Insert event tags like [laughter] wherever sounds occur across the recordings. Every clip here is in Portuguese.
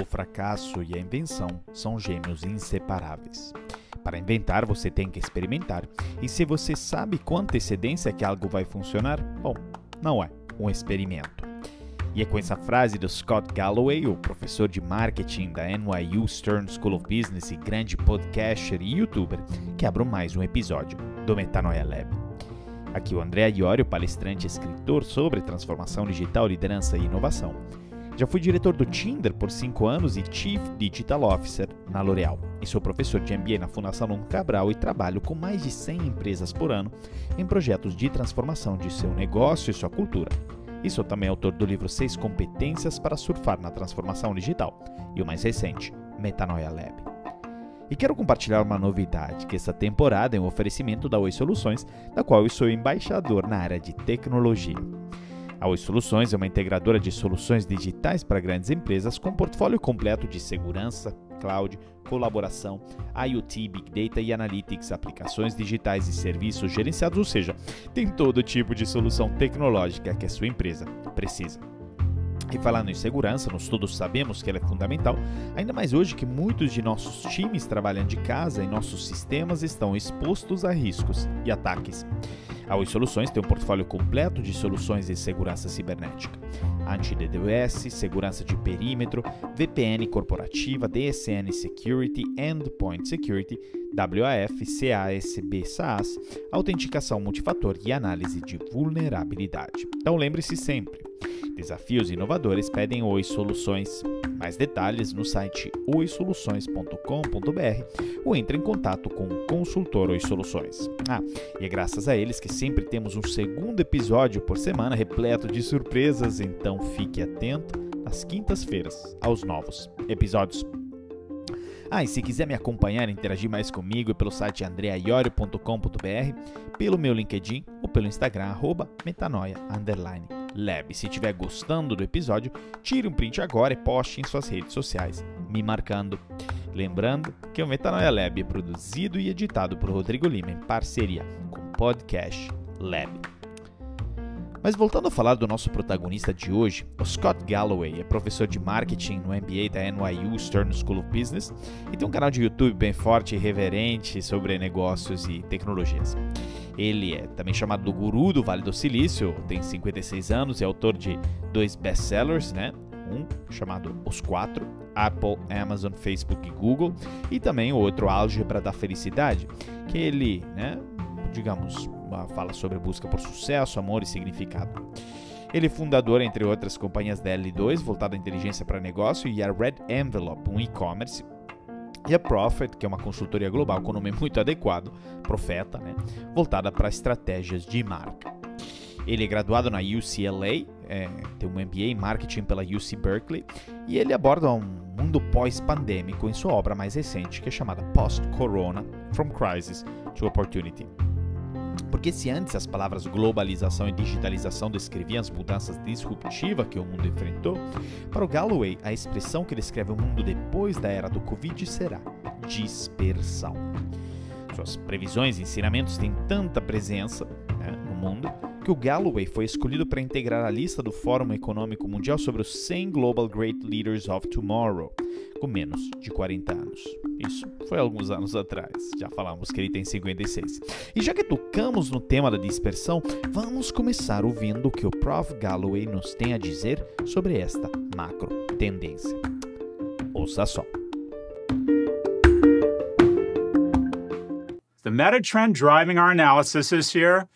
O fracasso e a invenção são gêmeos inseparáveis. Para inventar, você tem que experimentar. E se você sabe com antecedência que algo vai funcionar, bom, não é um experimento. E é com essa frase do Scott Galloway, o professor de marketing da NYU Stern School of Business e grande podcaster e youtuber, que abro mais um episódio do Metanoia Lab. Aqui o André Iorio, palestrante e escritor sobre transformação digital, liderança e inovação. Já fui diretor do Tinder por 5 anos e Chief Digital Officer na L'Oréal. E sou professor de MBA na Fundação Long Cabral e trabalho com mais de 100 empresas por ano em projetos de transformação de seu negócio e sua cultura. E sou também autor do livro 6 Competências para Surfar na Transformação Digital e o mais recente, Metanoia Lab. E quero compartilhar uma novidade, que essa temporada é um oferecimento da Oi Soluções, da qual eu sou embaixador na área de tecnologia. A Oi Soluções é uma integradora de soluções digitais para grandes empresas com portfólio completo de segurança, cloud, colaboração, IoT, Big Data e Analytics, aplicações digitais e serviços gerenciados, ou seja, tem todo tipo de solução tecnológica que a sua empresa precisa. E falando em segurança, nós todos sabemos que ela é fundamental, ainda mais hoje que muitos de nossos times trabalham de casa e nossos sistemas estão expostos a riscos e ataques. A Oi Soluções tem um portfólio completo de soluções de segurança cibernética. Anti-DDoS, segurança de perímetro, VPN corporativa, DSN Security, Endpoint Security, WAF, CASB SaaS, autenticação multifator e análise de vulnerabilidade. Então lembre-se sempre, Desafios inovadores pedem Oi Soluções. Mais detalhes no site oisoluções.com.br ou entre em contato com o consultor Oi Soluções. Ah, e é graças a eles que sempre temos um segundo episódio por semana repleto de surpresas, então fique atento às quintas-feiras aos novos episódios. Ah, e se quiser me acompanhar e interagir mais comigo é pelo site andreaiorio.com.br, pelo meu LinkedIn ou pelo Instagram, arroba metanoia, Lab. Se estiver gostando do episódio, tire um print agora e poste em suas redes sociais, me marcando. Lembrando que o Metanoia Lab é produzido e editado por Rodrigo Lima em parceria com o Podcast Lab. Mas voltando a falar do nosso protagonista de hoje, o Scott Galloway é professor de marketing no MBA da NYU Stern School of Business e tem um canal de YouTube bem forte e reverente sobre negócios e tecnologias. Ele é também chamado do guru do Vale do Silício, tem 56 anos e é autor de dois best-sellers, né? Um chamado Os Quatro, Apple, Amazon, Facebook e Google, e também o outro Álgebra da Felicidade, que ele, né, digamos, fala sobre busca por sucesso, amor e significado. Ele é fundador, entre outras companhias da L2, voltada à inteligência para negócio, e a Red Envelope, um e-commerce, e a Prophet, que é uma consultoria global com nome muito adequado, Profeta, né, voltada para estratégias de marca. Ele é graduado na UCLA, é, tem um MBA em marketing pela UC Berkeley, e ele aborda um mundo pós-pandêmico em sua obra mais recente, que é chamada Post-Corona: From Crisis to Opportunity. Porque se antes as palavras globalização e digitalização descreviam as mudanças disruptivas que o mundo enfrentou, para o Galloway a expressão que descreve o mundo depois da era do Covid será dispersão. Suas previsões e ensinamentos têm tanta presença né, no mundo que o Galloway foi escolhido para integrar a lista do Fórum Econômico Mundial sobre os 100 Global Great Leaders of Tomorrow, com menos de 40 anos. Isso foi alguns anos atrás, já falamos que ele tem 56. E já que tocamos no tema da dispersão, vamos começar ouvindo o que o Prof. Galloway nos tem a dizer sobre esta macro tendência. Ouça só. The meta trend driving our analysis this year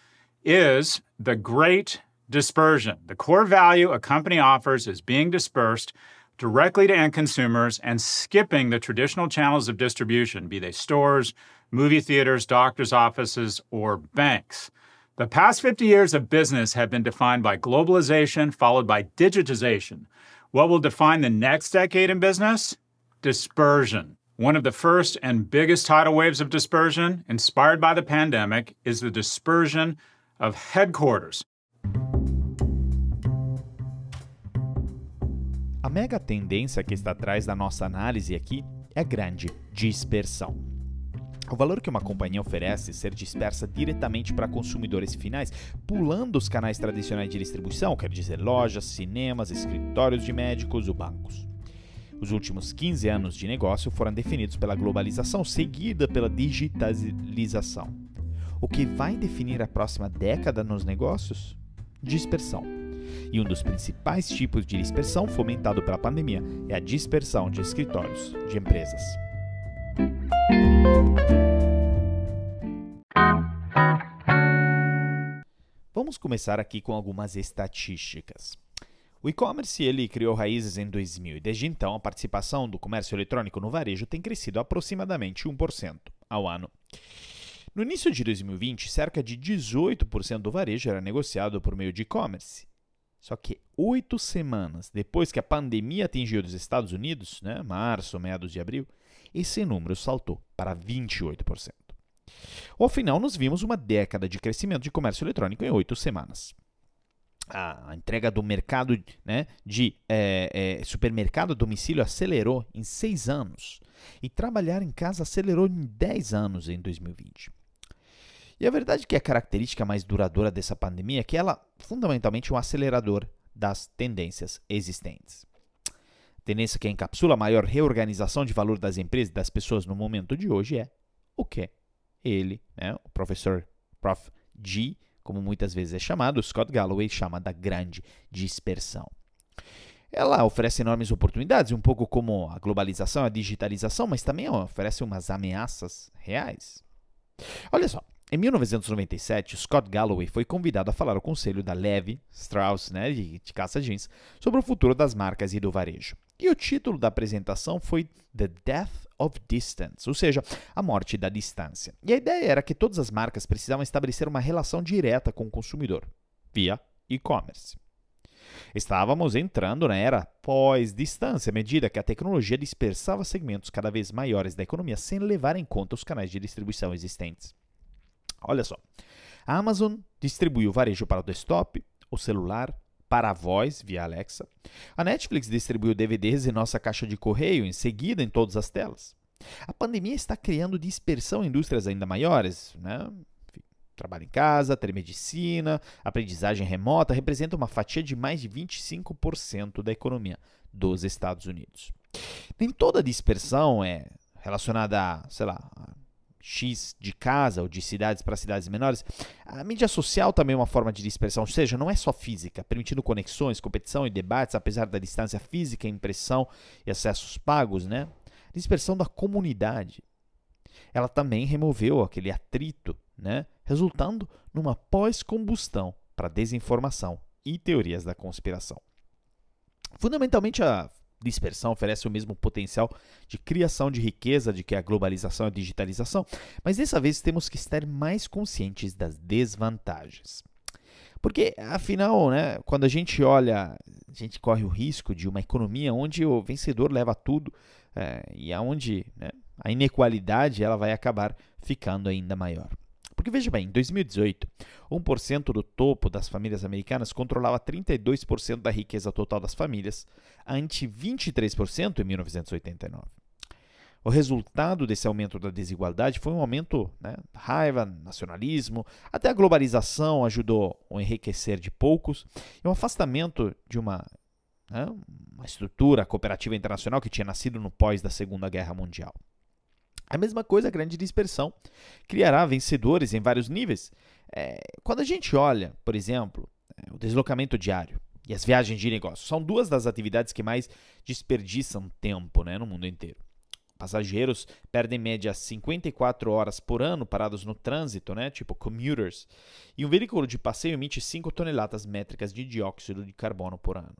is the great dispersion. The core value a company offers is being dispersed directly to end consumers and skipping the traditional channels of distribution, be they stores, movie theaters, doctor's offices, or banks. The past 50 years of business have been defined by globalization, followed by digitization. What will define the next decade in business? Dispersion. One of the first and biggest tidal waves of dispersion, inspired by the pandemic, is the dispersion of headquarters. A mega tendência que está atrás da nossa análise aqui é grande dispersão. O valor que uma companhia oferece ser dispersa diretamente para consumidores finais, pulando os canais tradicionais de distribuição, quer dizer lojas, cinemas, escritórios de médicos ou bancos. Os últimos 15 anos de negócio foram definidos pela globalização, seguida pela digitalização. O que vai definir a próxima década nos negócios? Dispersão. E um dos principais tipos de dispersão fomentado pela pandemia é a dispersão de escritórios de empresas. Vamos começar aqui com algumas estatísticas. O e-commerce ele criou raízes em 2000 e desde então a participação do comércio eletrônico no varejo tem crescido aproximadamente 1% ao ano. No início de 2020, cerca de 18% do varejo era negociado por meio de e-commerce. Só que oito semanas depois que a pandemia atingiu os Estados Unidos, né, março, meados de abril, esse número saltou para 28%. Ao final, nós vimos uma década de crescimento de comércio eletrônico em oito semanas a entrega do mercado né, de é, é, supermercado a domicílio acelerou em seis anos e trabalhar em casa acelerou em 10 anos em 2020. E a verdade é que a característica mais duradoura dessa pandemia é que ela fundamentalmente é um acelerador das tendências existentes. Tendência que encapsula a maior reorganização de valor das empresas e das pessoas no momento de hoje é o que ele, né, o professor Prof. G, como muitas vezes é chamado, Scott Galloway chama da grande dispersão. Ela oferece enormes oportunidades, um pouco como a globalização, a digitalização, mas também oferece umas ameaças reais. Olha só, em 1997, Scott Galloway foi convidado a falar ao conselho da Levi Strauss, né, de, de caça jeans, sobre o futuro das marcas e do varejo. E o título da apresentação foi The Death of Distance, ou seja, a morte da distância. E a ideia era que todas as marcas precisavam estabelecer uma relação direta com o consumidor, via e-commerce. Estávamos entrando na era pós-distância, à medida que a tecnologia dispersava segmentos cada vez maiores da economia sem levar em conta os canais de distribuição existentes. Olha só, a Amazon distribuiu varejo para o desktop, o celular, para a voz via Alexa. A Netflix distribuiu DVDs em nossa caixa de correio, em seguida em todas as telas. A pandemia está criando dispersão em indústrias ainda maiores, né? Trabalho em casa, telemedicina, aprendizagem remota representa uma fatia de mais de 25% da economia dos Estados Unidos. Nem toda dispersão é relacionada a, sei lá, X de casa ou de cidades para cidades menores, a mídia social também é uma forma de dispersão, ou seja, não é só física, permitindo conexões, competição e debates, apesar da distância física, impressão e acessos pagos, né? Dispersão da comunidade. Ela também removeu aquele atrito, né? Resultando numa pós-combustão para desinformação e teorias da conspiração. Fundamentalmente, a dispersão oferece o mesmo potencial de criação de riqueza de que a globalização e a digitalização, mas dessa vez temos que estar mais conscientes das desvantagens. Porque, afinal, né, quando a gente olha, a gente corre o risco de uma economia onde o vencedor leva tudo é, e aonde né, a inequalidade ela vai acabar ficando ainda maior. Porque veja bem, em 2018, 1% do topo das famílias americanas controlava 32% da riqueza total das famílias, ante 23% em 1989. O resultado desse aumento da desigualdade foi um aumento né, raiva, nacionalismo, até a globalização ajudou a enriquecer de poucos e um afastamento de uma, né, uma estrutura cooperativa internacional que tinha nascido no pós da Segunda Guerra Mundial. A mesma coisa, a grande dispersão criará vencedores em vários níveis. É, quando a gente olha, por exemplo, é, o deslocamento diário e as viagens de negócio, são duas das atividades que mais desperdiçam tempo né, no mundo inteiro. Passageiros perdem em média 54 horas por ano parados no trânsito, né, tipo commuters, e um veículo de passeio emite 5 toneladas métricas de dióxido de carbono por ano.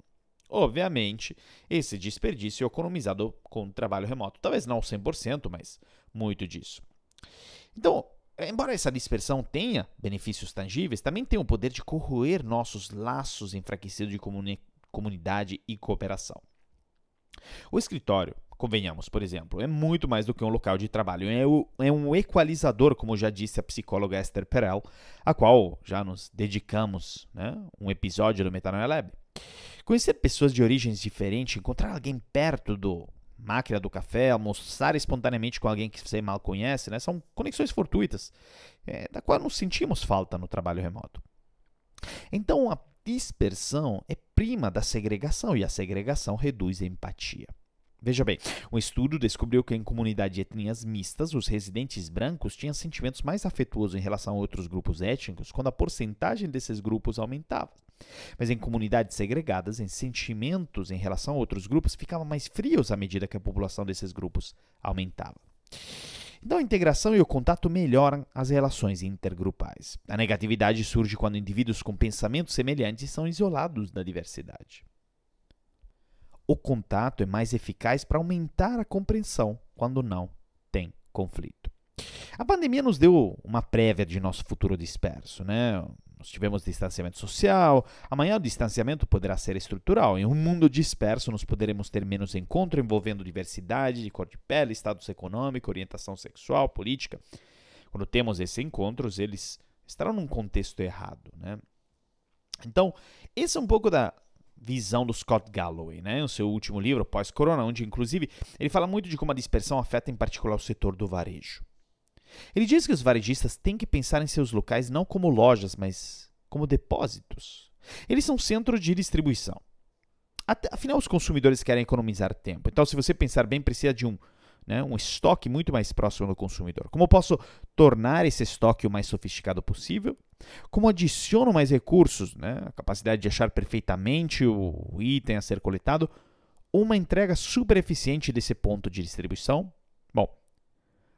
Obviamente, esse desperdício é economizado com trabalho remoto. Talvez não 100%, mas muito disso. Então, embora essa dispersão tenha benefícios tangíveis, também tem o poder de corroer nossos laços enfraquecidos de comuni comunidade e cooperação. O escritório, convenhamos, por exemplo, é muito mais do que um local de trabalho, é, é um equalizador, como já disse a psicóloga Esther Perel, a qual já nos dedicamos né, um episódio do Metanoia Lab. Conhecer pessoas de origens diferentes, encontrar alguém perto do máquina do café, almoçar espontaneamente com alguém que você mal conhece, né? são conexões fortuitas, é, da qual nos sentimos falta no trabalho remoto. Então, a dispersão é prima da segregação e a segregação reduz a empatia. Veja bem, um estudo descobriu que em comunidade de etnias mistas, os residentes brancos tinham sentimentos mais afetuosos em relação a outros grupos étnicos quando a porcentagem desses grupos aumentava. Mas em comunidades segregadas, em sentimentos em relação a outros grupos ficavam mais frios à medida que a população desses grupos aumentava. Então, a integração e o contato melhoram as relações intergrupais. A negatividade surge quando indivíduos com pensamentos semelhantes são isolados da diversidade. O contato é mais eficaz para aumentar a compreensão quando não tem conflito. A pandemia nos deu uma prévia de nosso futuro disperso, né? Nós tivemos distanciamento social, amanhã o distanciamento poderá ser estrutural. Em um mundo disperso, nós poderemos ter menos encontro envolvendo diversidade de cor de pele, status econômico, orientação sexual, política. Quando temos esses encontros, eles estarão num contexto errado, né? Então, esse é um pouco da visão do Scott Galloway, né? O seu último livro, Pós-Corona, onde inclusive ele fala muito de como a dispersão afeta em particular o setor do varejo. Ele diz que os varejistas têm que pensar em seus locais não como lojas, mas como depósitos. Eles são centro de distribuição. Afinal, os consumidores querem economizar tempo. Então, se você pensar bem, precisa de um, né, um estoque muito mais próximo do consumidor. Como eu posso tornar esse estoque o mais sofisticado possível? Como adiciono mais recursos, né, a capacidade de achar perfeitamente o item a ser coletado? Uma entrega super eficiente desse ponto de distribuição? Bom,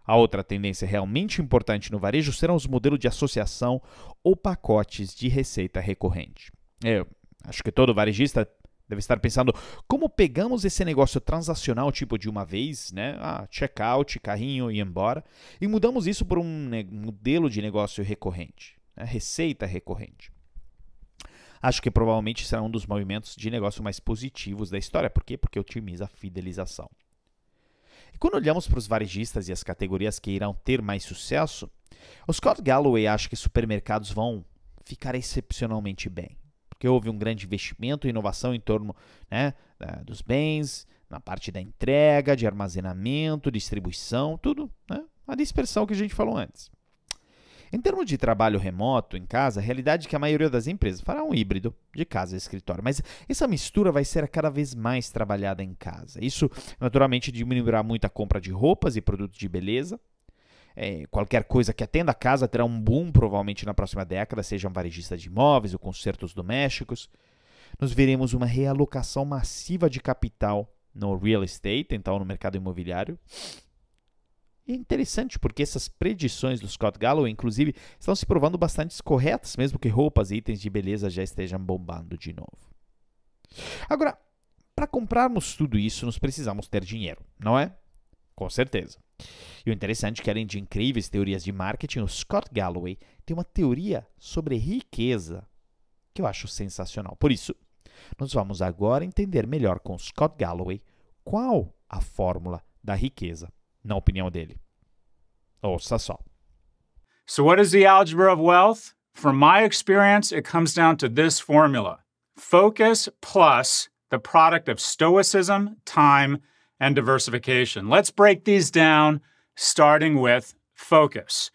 a outra tendência realmente importante no varejo serão os modelos de associação ou pacotes de receita recorrente. Eu acho que todo varejista deve estar pensando como pegamos esse negócio transacional tipo de uma vez, né? Ah, checkout, carrinho e embora, e mudamos isso por um modelo de negócio recorrente, né? receita recorrente. Acho que provavelmente será um dos movimentos de negócio mais positivos da história. Por quê? Porque otimiza a fidelização. E quando olhamos para os varejistas e as categorias que irão ter mais sucesso, o Scott Galloway acha que supermercados vão ficar excepcionalmente bem, porque houve um grande investimento e inovação em torno né, dos bens, na parte da entrega, de armazenamento, distribuição, tudo, né? a dispersão que a gente falou antes. Em termos de trabalho remoto em casa, a realidade é que a maioria das empresas fará um híbrido de casa e escritório, mas essa mistura vai ser cada vez mais trabalhada em casa. Isso, naturalmente, diminuirá muito a compra de roupas e produtos de beleza. É, qualquer coisa que atenda a casa terá um boom, provavelmente na próxima década, seja um varejista de imóveis ou concertos domésticos. Nós veremos uma realocação massiva de capital no real estate, então no mercado imobiliário. E é interessante porque essas predições do Scott Galloway, inclusive, estão se provando bastante corretas, mesmo que roupas e itens de beleza já estejam bombando de novo. Agora, para comprarmos tudo isso, nós precisamos ter dinheiro, não é? Com certeza. E o interessante é que, além de incríveis teorias de marketing, o Scott Galloway tem uma teoria sobre riqueza que eu acho sensacional. Por isso, nós vamos agora entender melhor com Scott Galloway qual a fórmula da riqueza na opinião dele. Ouça só. So, what is the algebra of wealth? From my experience, it comes down to this formula focus plus the product of stoicism, time, and diversification. Let's break these down, starting with focus.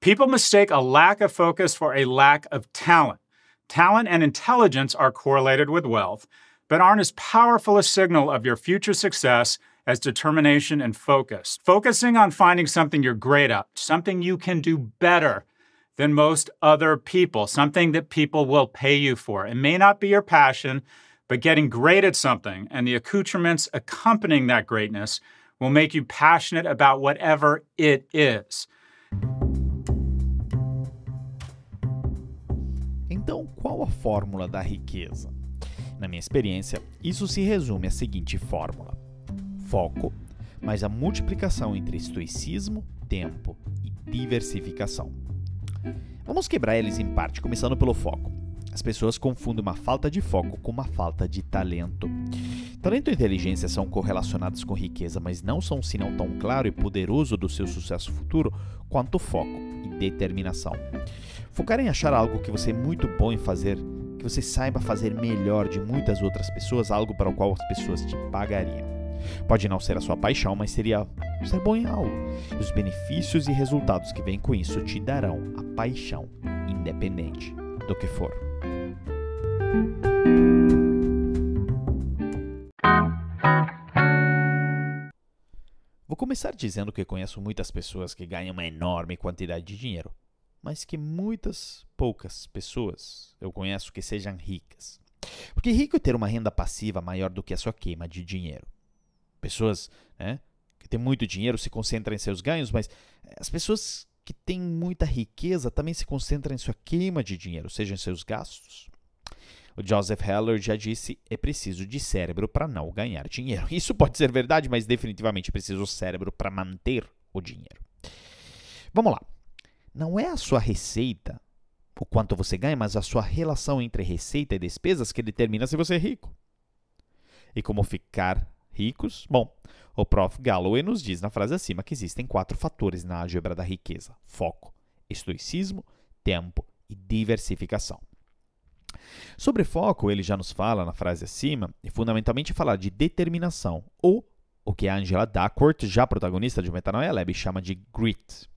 People mistake a lack of focus for a lack of talent. Talent and intelligence are correlated with wealth, but aren't as powerful a signal of your future success as determination and focus. Focusing on finding something you're great at, something you can do better than most other people, something that people will pay you for. It may not be your passion, but getting great at something and the accoutrements accompanying that greatness will make you passionate about whatever it is. Então, qual a fórmula da riqueza? Na minha experiência, isso se resume à seguinte fórmula: foco, mas a multiplicação entre estoicismo, tempo e diversificação. Vamos quebrar eles em parte, começando pelo foco. As pessoas confundem uma falta de foco com uma falta de talento. Talento e inteligência são correlacionados com riqueza, mas não são um sinal tão claro e poderoso do seu sucesso futuro quanto foco e determinação. Focar em achar algo que você é muito bom em fazer, que você saiba fazer melhor de muitas outras pessoas, algo para o qual as pessoas te pagariam. Pode não ser a sua paixão, mas seria ser bom em algo. E os benefícios e resultados que vêm com isso te darão a paixão, independente do que for. começar dizendo que conheço muitas pessoas que ganham uma enorme quantidade de dinheiro, mas que muitas poucas pessoas eu conheço que sejam ricas. Porque rico é ter uma renda passiva maior do que a sua queima de dinheiro. Pessoas né, que têm muito dinheiro se concentram em seus ganhos, mas as pessoas que têm muita riqueza também se concentram em sua queima de dinheiro, seja em seus gastos. O Joseph Heller já disse: é preciso de cérebro para não ganhar dinheiro. [laughs] Isso pode ser verdade, mas definitivamente é preciso cérebro para manter o dinheiro. Vamos lá. Não é a sua receita, o quanto você ganha, mas a sua relação entre receita e despesas que determina se você é rico. E como ficar ricos? Bom, o Prof. Galloway nos diz na frase acima que existem quatro fatores na álgebra da riqueza: foco, estoicismo, tempo e diversificação. Sobre foco, ele já nos fala na frase acima, e fundamentalmente falar de determinação, ou o que a Angela Duckworth, já protagonista de Metanoia Lab, chama de grit.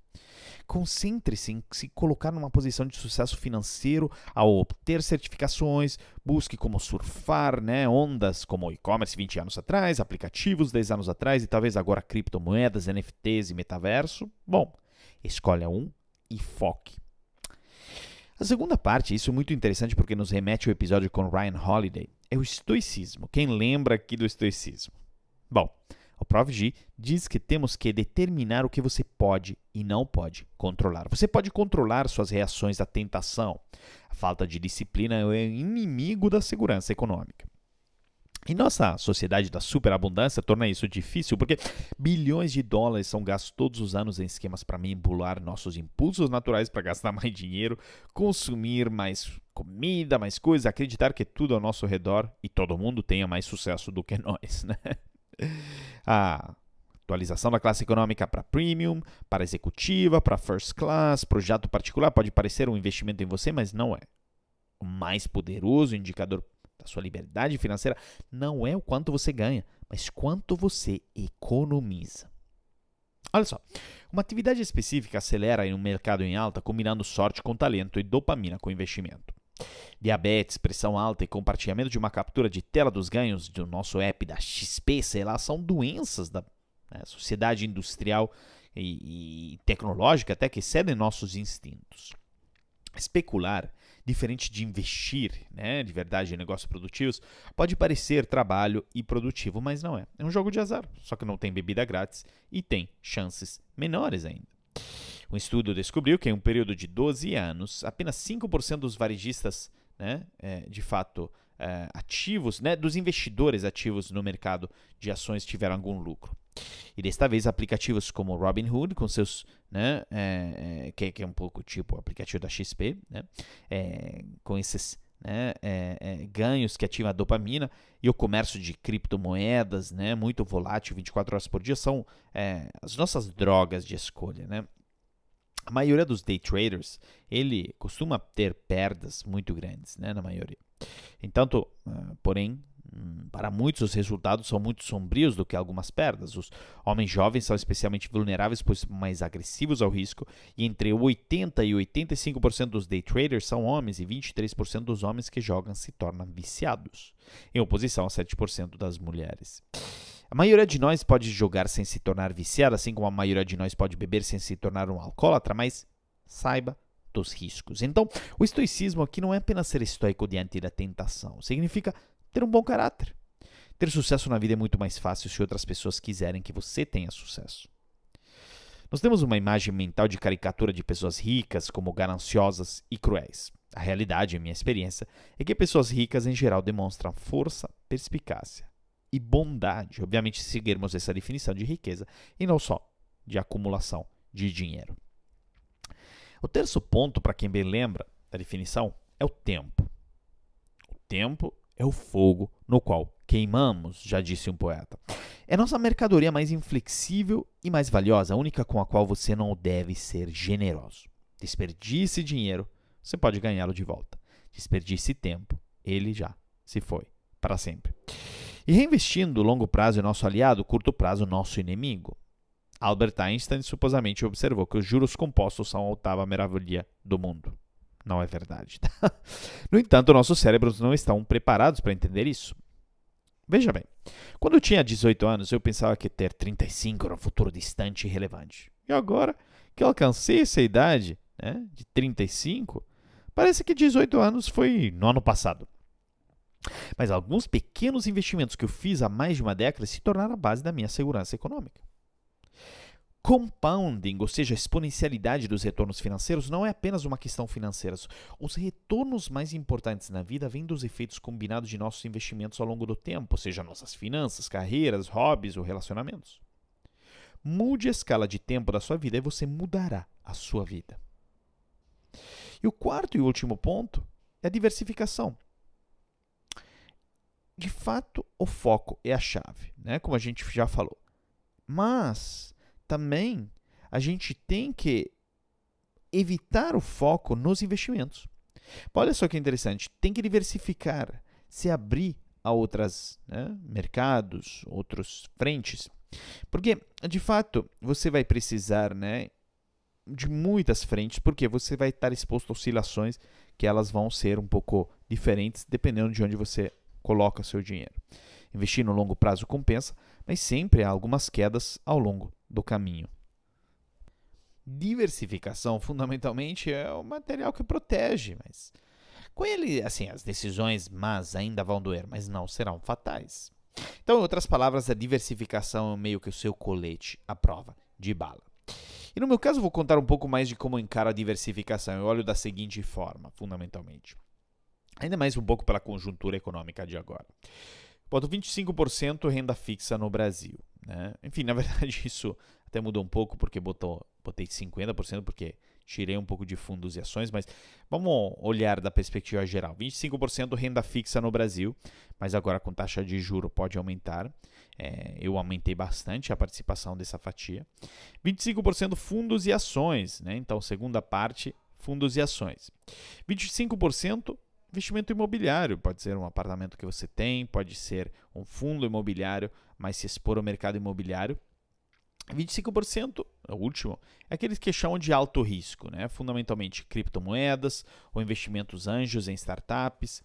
Concentre-se em se colocar numa posição de sucesso financeiro ao obter certificações, busque como surfar né, ondas como e-commerce 20 anos atrás, aplicativos 10 anos atrás e talvez agora criptomoedas, NFTs e metaverso. Bom, escolha um e foque. A segunda parte, isso é muito interessante porque nos remete ao episódio com Ryan Holiday, é o estoicismo. Quem lembra aqui do estoicismo? Bom, o Prof. G diz que temos que determinar o que você pode e não pode controlar. Você pode controlar suas reações à tentação. A falta de disciplina é inimigo da segurança econômica. E nossa sociedade da superabundância torna isso difícil porque bilhões de dólares são gastos todos os anos em esquemas para manipular nossos impulsos naturais para gastar mais dinheiro, consumir mais comida, mais coisas, acreditar que tudo ao nosso redor e todo mundo tenha mais sucesso do que nós, né? A atualização da classe econômica para premium, para executiva, para first class, projeto particular pode parecer um investimento em você, mas não é. O mais poderoso indicador da sua liberdade financeira não é o quanto você ganha, mas quanto você economiza. Olha só, uma atividade específica acelera em um mercado em alta, combinando sorte com talento e dopamina com investimento. Diabetes, pressão alta e compartilhamento de uma captura de tela dos ganhos do nosso app da XP, sei lá, são doenças da né, sociedade industrial e, e tecnológica até que excedem nossos instintos. Especular diferente de investir, né, de verdade em negócios produtivos, pode parecer trabalho e produtivo, mas não é. É um jogo de azar, só que não tem bebida grátis e tem chances menores ainda. Um estudo descobriu que em um período de 12 anos, apenas 5% dos varejistas, né, é, de fato, é, ativos, né, dos investidores ativos no mercado de ações tiveram algum lucro. E desta vez aplicativos como Robinhood, com seus, né, é, é, que, que, é um pouco tipo o aplicativo da XP, né, é, com esses né, é, ganhos que ativam a dopamina e o comércio de criptomoedas, né, muito volátil, 24 horas por dia, são as nossas drogas de escolha. Né? A maioria dos day traders, ele costuma ter perdas muito grandes, né, na maioria. Entanto, uh, porém, Hum, para muitos, os resultados são muito sombrios do que algumas perdas. Os homens jovens são especialmente vulneráveis, pois mais agressivos ao risco, e entre 80% e 85% dos day traders são homens, e 23% dos homens que jogam se tornam viciados, em oposição a 7% das mulheres. A maioria de nós pode jogar sem se tornar viciado, assim como a maioria de nós pode beber sem se tornar um alcoólatra, mas saiba dos riscos. Então, o estoicismo aqui não é apenas ser estoico diante da tentação, significa ter um bom caráter. Ter sucesso na vida é muito mais fácil se outras pessoas quiserem que você tenha sucesso. Nós temos uma imagem mental de caricatura de pessoas ricas como gananciosas e cruéis. A realidade, em minha experiência, é que pessoas ricas em geral demonstram força, perspicácia e bondade. Obviamente, se seguirmos essa definição de riqueza e não só de acumulação de dinheiro. O terceiro ponto, para quem bem lembra da definição, é o tempo. O tempo é o fogo no qual queimamos, já disse um poeta. É nossa mercadoria mais inflexível e mais valiosa, a única com a qual você não deve ser generoso. Desperdice dinheiro, você pode ganhá-lo de volta. Desperdice tempo, ele já se foi para sempre. E reinvestindo, longo prazo é nosso aliado, curto prazo nosso inimigo. Albert Einstein supostamente observou que os juros compostos são a oitava maravilha do mundo não é verdade. Tá? [laughs] No entanto, nossos cérebros não estão preparados para entender isso. Veja bem, quando eu tinha 18 anos, eu pensava que ter 35 era um futuro distante e irrelevante. E agora que eu alcancei essa idade, né, de 35, parece que 18 anos foi no ano passado. Mas alguns pequenos investimentos que eu fiz há mais de uma década se tornaram a base da minha segurança econômica. Compounding, ou seja, a exponencialidade dos retornos financeiros, não é apenas uma questão financeira. Os retornos mais importantes na vida vêm dos efeitos combinados de nossos investimentos ao longo do tempo, seja nossas finanças, carreiras, hobbies ou relacionamentos. Mude a escala de tempo da sua vida e você mudará a sua vida. E o quarto e último ponto é a diversificação. De fato, o foco é a chave, né? como a gente já falou. Mas também a gente tem que evitar o foco nos investimentos. Olha só que interessante, tem que diversificar, se abrir a outros né, mercados, outros frentes. Porque, de fato, você vai precisar né, de muitas frentes, porque você vai estar exposto a oscilações que elas vão ser um pouco diferentes dependendo de onde você coloca seu dinheiro. Investir no longo prazo compensa, mas sempre há algumas quedas ao longo do caminho. Diversificação, fundamentalmente, é o material que protege, mas com ele, assim, as decisões mas ainda vão doer, mas não serão fatais. Então, em outras palavras, a diversificação é meio que o seu colete à prova de bala. E no meu caso, vou contar um pouco mais de como encaro a diversificação. Eu olho da seguinte forma, fundamentalmente. Ainda mais um pouco pela conjuntura econômica de agora. Boto 25% renda fixa no Brasil. Né? Enfim, na [laughs] verdade, isso até mudou um pouco, porque botou, botei 50%, porque tirei um pouco de fundos e ações, mas vamos olhar da perspectiva geral. 25% renda fixa no Brasil, mas agora com taxa de juro pode aumentar. É, eu aumentei bastante a participação dessa fatia. 25% fundos e ações, né? então segunda parte, fundos e ações. 25% investimento imobiliário, pode ser um apartamento que você tem, pode ser um fundo imobiliário, mas se expor ao mercado imobiliário. 25%, o último, é aqueles que chamam de alto risco, né? fundamentalmente criptomoedas ou investimentos anjos em startups.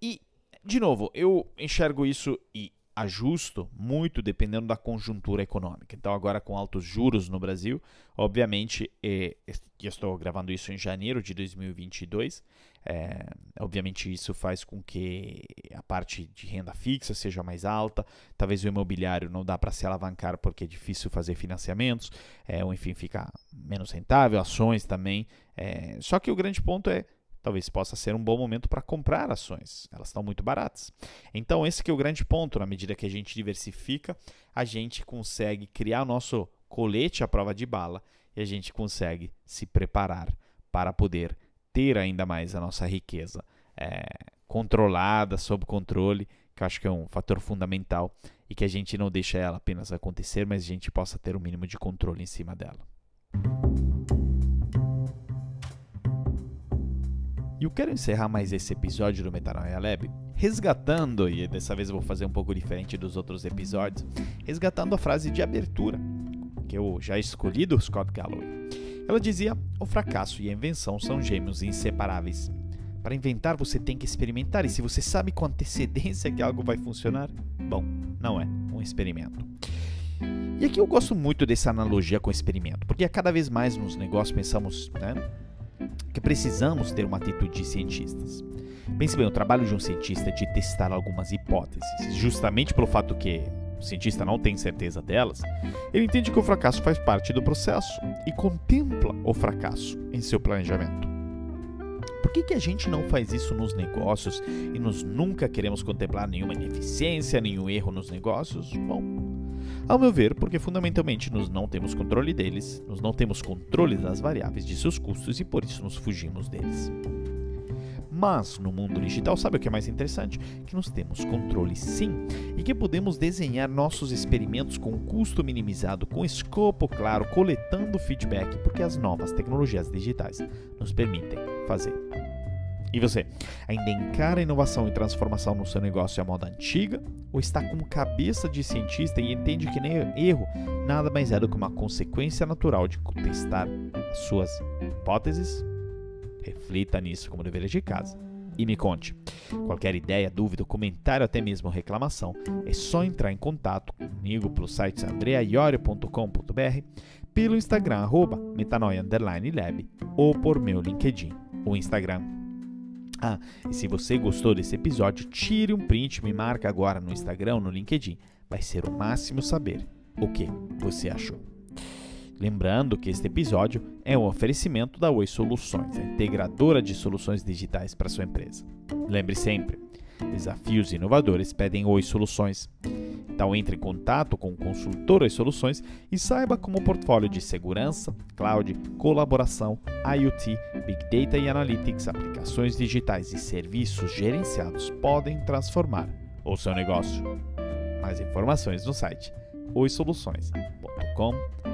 E, de novo, eu enxergo isso e ajusto muito dependendo da conjuntura econômica. Então, agora com altos juros no Brasil, obviamente, eh, eu estou gravando isso em janeiro de 2022, é, obviamente, isso faz com que a parte de renda fixa seja mais alta, talvez o imobiliário não dá para se alavancar porque é difícil fazer financiamentos, é, ou enfim, fica menos rentável, ações também. É, só que o grande ponto é talvez possa ser um bom momento para comprar ações. Elas estão muito baratas. Então, esse é o grande ponto. Na medida que a gente diversifica, a gente consegue criar o nosso colete à prova de bala e a gente consegue se preparar para poder ter ainda mais a nossa riqueza é, controlada, sob controle, que eu acho que é um fator fundamental e que a gente não deixa ela apenas acontecer, mas a gente possa ter o um mínimo de controle em cima dela. E eu quero encerrar mais esse episódio do Metanoia Lab resgatando, e dessa vez eu vou fazer um pouco diferente dos outros episódios, resgatando a frase de abertura que eu já escolhi do Scott Galloway. Ela dizia: o fracasso e a invenção são gêmeos inseparáveis. Para inventar, você tem que experimentar, e se você sabe com antecedência que algo vai funcionar, bom, não é um experimento. E aqui eu gosto muito dessa analogia com o experimento, porque a cada vez mais nos negócios pensamos, né, que precisamos ter uma atitude de cientistas. Pense bem, o trabalho de um cientista é de testar algumas hipóteses, justamente pelo fato que o cientista não tem certeza delas, ele entende que o fracasso faz parte do processo e contempla o fracasso em seu planejamento. Por que, que a gente não faz isso nos negócios e nós nunca queremos contemplar nenhuma ineficiência, nenhum erro nos negócios? Bom, ao meu ver, porque fundamentalmente nós não temos controle deles, nós não temos controle das variáveis de seus custos e por isso nos fugimos deles. Mas no mundo digital, sabe o que é mais interessante? Que nós temos controle sim e que podemos desenhar nossos experimentos com custo minimizado, com escopo claro, coletando feedback, porque as novas tecnologias digitais nos permitem fazer. E você, ainda encara inovação e transformação no seu negócio à moda antiga? Ou está com cabeça de cientista e entende que nem erro nada mais é do que uma consequência natural de testar as suas hipóteses? Reflita nisso como dever de casa e me conte. Qualquer ideia, dúvida, comentário, até mesmo reclamação, é só entrar em contato comigo pelo site andreaiorio.com.br, pelo Instagram, arroba metanoia_lab, ou por meu LinkedIn, o Instagram. Ah, e se você gostou desse episódio, tire um print e me marca agora no Instagram no LinkedIn. Vai ser o máximo saber o que você achou. Lembrando que este episódio é um oferecimento da Oi Soluções, a integradora de soluções digitais para sua empresa. Lembre sempre, desafios inovadores pedem Oi Soluções. Então entre em contato com o consultor Oi Soluções e saiba como o portfólio de segurança, cloud, colaboração, IoT, Big Data e Analytics, aplicações digitais e serviços gerenciados podem transformar o seu negócio. Mais informações no site oisoluções.com.br.